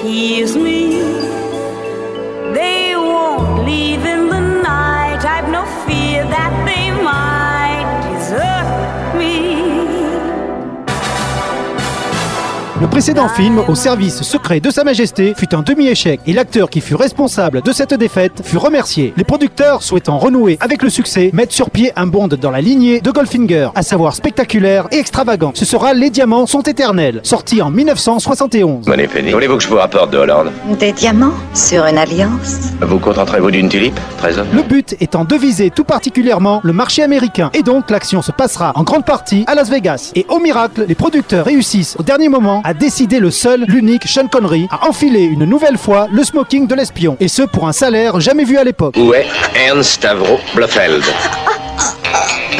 Tease me. They won't leave in the night. I've no fear that they might desert me. Le précédent film, au service secret de Sa Majesté, fut un demi-échec et l'acteur qui fut responsable de cette défaite fut remercié. Les producteurs, souhaitant renouer avec le succès, mettent sur pied un Bond dans la lignée de Goldfinger, à savoir spectaculaire et extravagant. Ce sera Les Diamants sont éternels, sorti en 1971. Money Penny. Voulez-vous que je vous rapporte de Hollande? Des diamants sur une alliance? Vous contenterez-vous d'une tulipe? Trésor Le but étant de viser tout particulièrement le marché américain. Et donc l'action se passera en grande partie à Las Vegas. Et au miracle, les producteurs réussissent au dernier moment à décider le seul, l'unique Sean Connery à enfiler une nouvelle fois le smoking de l'espion. Et ce pour un salaire jamais vu à l'époque. Où est Ernst Stavro Blofeld?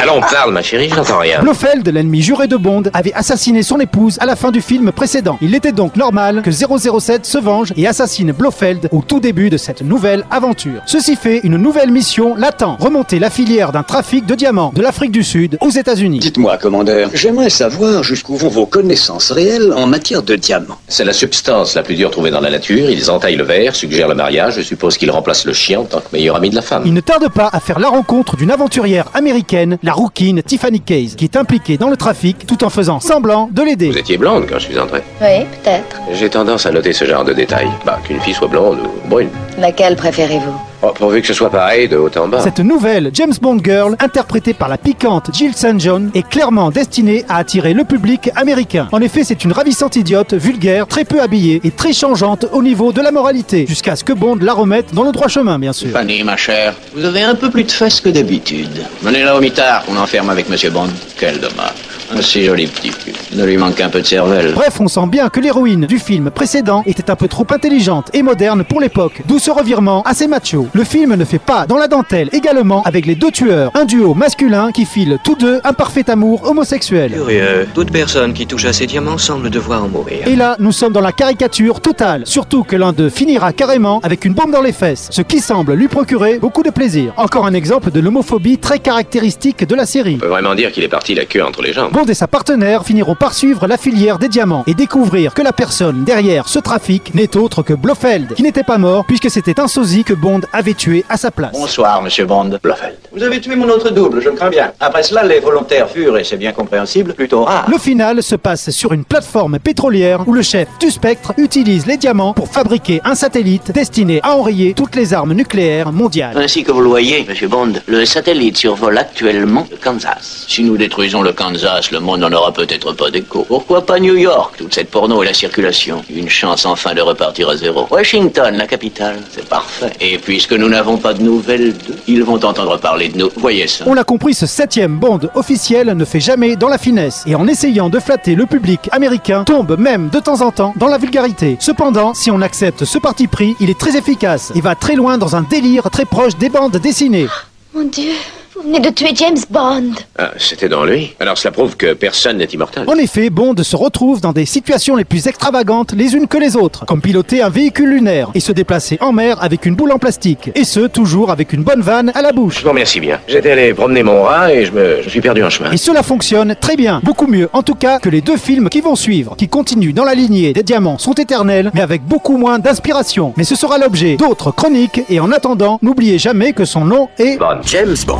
Allons, parle, ma chérie, je n'entends rien. Blofeld, l'ennemi juré de Bond, avait assassiné son épouse à la fin du film précédent. Il était donc normal que 007 se venge et assassine Blofeld au tout début de cette nouvelle aventure. Ceci fait, une nouvelle mission l'attend. Remonter la filière d'un trafic de diamants de l'Afrique du Sud aux États-Unis. Dites-moi, commandeur, j'aimerais savoir jusqu'où vont vos connaissances réelles en matière de diamants. C'est la substance la plus dure trouvée dans la nature. Ils entaillent le verre, suggèrent le mariage. Je suppose qu'ils remplacent le chien en tant que meilleur ami de la femme. Il ne tarde pas à faire la rencontre d'une aventurière américaine, la rouquine Tiffany Case, qui est impliquée dans le trafic tout en faisant semblant de l'aider. Vous étiez blonde quand je suis entré. Oui, peut-être. J'ai tendance à noter ce genre de détails. Bah, qu'une fille soit blonde ou brune. Laquelle préférez-vous? Oh, pourvu que ce soit pareil de haut en bas. Cette nouvelle James Bond Girl, interprétée par la piquante Jill St. John, est clairement destinée à attirer le public américain. En effet, c'est une ravissante idiote, vulgaire, très peu habillée et très changeante au niveau de la moralité, jusqu'à ce que Bond la remette dans le droit chemin, bien sûr. Fanny, ma chère, vous avez un peu plus de fesses que d'habitude. Menez-la au mitard, on enferme avec Monsieur Bond. Quel dommage. Un si joli petit cul. Ne lui manque qu'un peu de cervelle. Bref, on sent bien que l'héroïne du film précédent était un peu trop intelligente et moderne pour l'époque, d'où ce revirement assez macho. Le film ne fait pas dans la dentelle également avec les deux tueurs, un duo masculin qui file tous deux un parfait amour homosexuel. Curieux. Toute personne qui touche à ces diamants semble devoir en mourir. Et là, nous sommes dans la caricature totale, surtout que l'un d'eux finira carrément avec une bombe dans les fesses, ce qui semble lui procurer beaucoup de plaisir. Encore un exemple de l'homophobie très caractéristique de la série. On peut vraiment dire qu'il est parti la queue entre les jambes. Bond et sa partenaire finiront suivre la filière des diamants et découvrir que la personne derrière ce trafic n'est autre que Blofeld, qui n'était pas mort puisque c'était un sosie que Bond avait tué à sa place. Bonsoir, Monsieur Bond. Blofeld. Vous avez tué mon autre double, je le crains bien. Après cela, les volontaires furent, et c'est bien compréhensible, plutôt rares. Le final se passe sur une plateforme pétrolière où le chef du spectre utilise les diamants pour fabriquer un satellite destiné à enrayer toutes les armes nucléaires mondiales. Ainsi que vous le voyez, Monsieur Bond, le satellite survole actuellement le Kansas. Si nous détruisons le Kansas, le monde n'en aura peut-être pas d'écho. Pourquoi pas New York? Toute cette porno et la circulation. Une chance enfin de repartir à zéro. Washington, la capitale, c'est parfait. Et puisque nous n'avons pas de nouvelles d'eux, ils vont entendre parler de nous. Voyez ça. On l'a compris, ce septième Bond officiel ne fait jamais dans la finesse et en essayant de flatter le public américain, tombe même de temps en temps dans la vulgarité. Cependant, si on accepte ce parti pris, il est très efficace et va très loin dans un délire très proche des bandes dessinées. Mon Dieu, vous venez de tuer James Bond. Ah, c'était dans lui. Alors cela prouve que personne n'est immortel. En effet, Bond se retrouve dans des situations les plus extravagantes les unes que les autres, comme piloter un véhicule lunaire et se déplacer en mer avec une boule en plastique, et ce, toujours avec une bonne vanne à la bouche. Je vous remercie bien. J'étais allé promener mon rat et je me je suis perdu en chemin. Et cela fonctionne très bien, beaucoup mieux en tout cas que les deux films qui vont suivre, qui continuent dans la lignée des diamants sont éternels, mais avec beaucoup moins d'inspiration. Mais ce sera l'objet d'autres chroniques, et en attendant, n'oubliez jamais que son nom est... Bonne. James Bond.